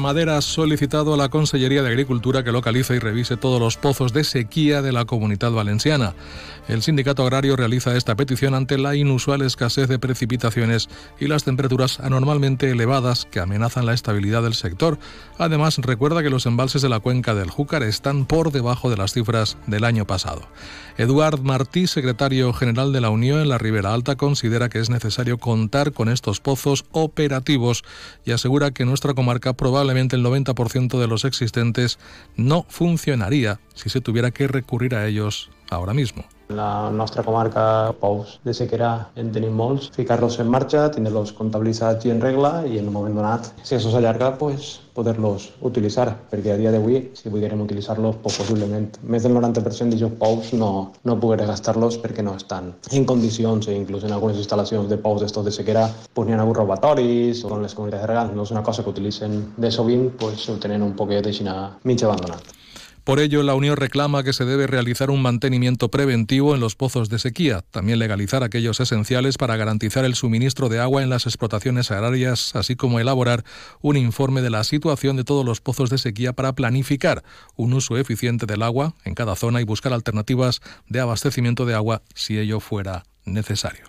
Madera ha solicitado a la Consellería de Agricultura que localice y revise todos los pozos de sequía de la comunidad valenciana. El sindicato agrario realiza esta petición ante la inusual escasez de precipitaciones y las temperaturas anormalmente elevadas que amenazan la estabilidad del sector. Además, recuerda que los embalses de la cuenca del Júcar están por debajo de las cifras del año pasado. Eduard Martí, secretario general de la Unión en la Ribera Alta, considera que es necesario contar con estos pozos operativos y asegura que nuestra comarca probablemente probablemente el 90% de los existentes no funcionaría si se tuviera que recurrir a ellos ahora mismo. En la nostra comarca, pous de sequera en tenim molts. Ficar-los en marxa, tindre-los comptabilitzats i en regla i en un moment donat, si això s'allarga, pues, poder-los utilitzar, perquè a dia d'avui, si volguérem utilitzar-los, pues, possiblement més del 90% d'aquests pous no, no pogueré gastar-los perquè no estan en condicions, e inclús en algunes instal·lacions de pous d'estos de sequera, pues, n'hi ha hagut robatoris, o en les comunitats de regants no és una cosa que utilitzen de sovint, pues, ho tenen un poquet així mig abandonat. Por ello, la Unión reclama que se debe realizar un mantenimiento preventivo en los pozos de sequía, también legalizar aquellos esenciales para garantizar el suministro de agua en las explotaciones agrarias, así como elaborar un informe de la situación de todos los pozos de sequía para planificar un uso eficiente del agua en cada zona y buscar alternativas de abastecimiento de agua si ello fuera necesario.